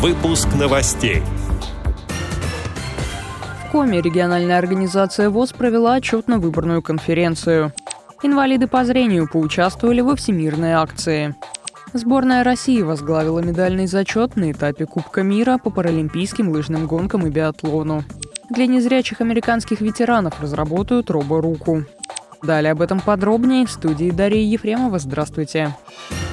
Выпуск новостей. В Коме региональная организация ВОЗ провела отчетно-выборную конференцию. Инвалиды по зрению поучаствовали во всемирной акции. Сборная России возглавила медальный зачет на этапе Кубка мира по паралимпийским лыжным гонкам и биатлону. Для незрячих американских ветеранов разработают роборуку. Далее об этом подробнее в студии Дарьи Ефремова. Здравствуйте. Здравствуйте.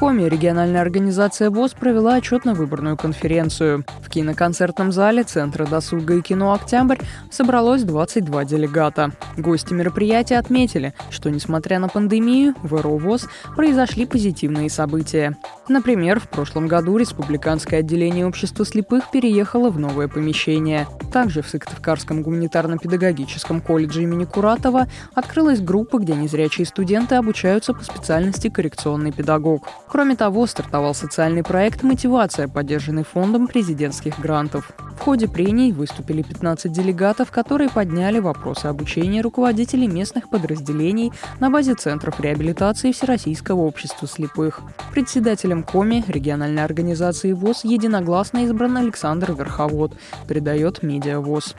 Коме региональная организация ВОЗ провела отчетно-выборную конференцию. В киноконцертном зале Центра досуга и кино «Октябрь» собралось 22 делегата. Гости мероприятия отметили, что, несмотря на пандемию, в РО ВОЗ произошли позитивные события. Например, в прошлом году Республиканское отделение общества слепых переехало в новое помещение. Также в Сыктывкарском гуманитарно-педагогическом колледже имени Куратова открылась группа, где незрячие студенты обучаются по специальности коррекционный педагог. Кроме того, стартовал социальный проект «Мотивация», поддержанный фондом президентских грантов. В ходе прений выступили 15 делегатов, которые подняли вопросы обучения руководителей местных подразделений на базе центров реабилитации Всероссийского общества слепых. Председателем КОМИ региональной организации ВОЗ единогласно избран Александр Верховод, передает Медиа ВОЗ.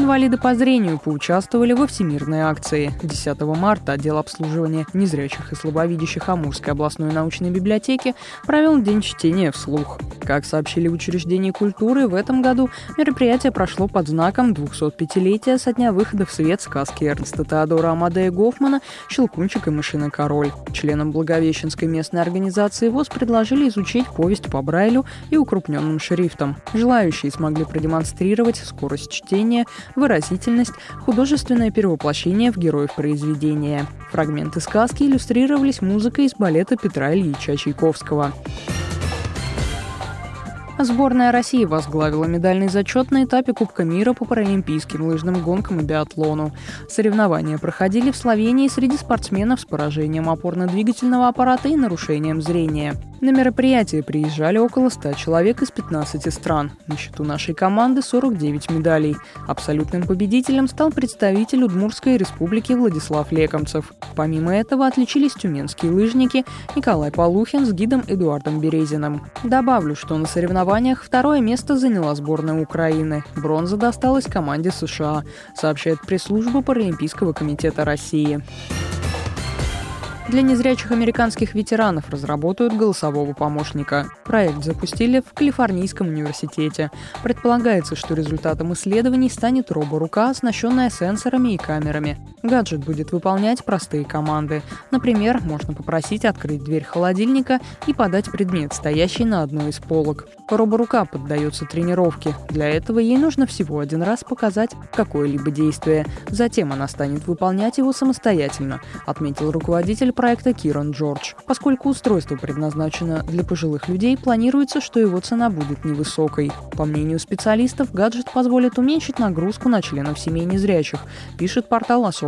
Инвалиды по зрению поучаствовали во всемирной акции. 10 марта отдел обслуживания незрячих и слабовидящих Амурской областной научной библиотеки провел день чтения вслух. Как сообщили в учреждении культуры, в этом году мероприятие прошло под знаком 205-летия со дня выхода в свет сказки Эрнста Теодора Амадея Гофмана «Щелкунчик и мышиный король». Членам Благовещенской местной организации ВОЗ предложили изучить повесть по Брайлю и укрупненным шрифтом. Желающие смогли продемонстрировать скорость чтения, выразительность, художественное перевоплощение в героев произведения. Фрагменты сказки иллюстрировались музыкой из балета Петра Ильича Чайковского. Сборная России возглавила медальный зачет на этапе Кубка мира по паралимпийским лыжным гонкам и биатлону. Соревнования проходили в Словении среди спортсменов с поражением опорно-двигательного аппарата и нарушением зрения. На мероприятие приезжали около 100 человек из 15 стран. На счету нашей команды 49 медалей. Абсолютным победителем стал представитель Удмурской республики Владислав Лекомцев. Помимо этого отличились тюменские лыжники Николай Полухин с гидом Эдуардом Березиным. Добавлю, что на соревнованиях второе место заняла сборная Украины. Бронза досталась команде США, сообщает пресс-служба Паралимпийского комитета России. Для незрячих американских ветеранов разработают голосового помощника. Проект запустили в Калифорнийском университете. Предполагается, что результатом исследований станет роборука, оснащенная сенсорами и камерами. Гаджет будет выполнять простые команды. Например, можно попросить открыть дверь холодильника и подать предмет, стоящий на одной из полок. Роборука поддается тренировке. Для этого ей нужно всего один раз показать какое-либо действие. Затем она станет выполнять его самостоятельно, отметил руководитель проекта Киран Джордж. Поскольку устройство предназначено для пожилых людей, планируется, что его цена будет невысокой. По мнению специалистов, гаджет позволит уменьшить нагрузку на членов семей незрячих, пишет портал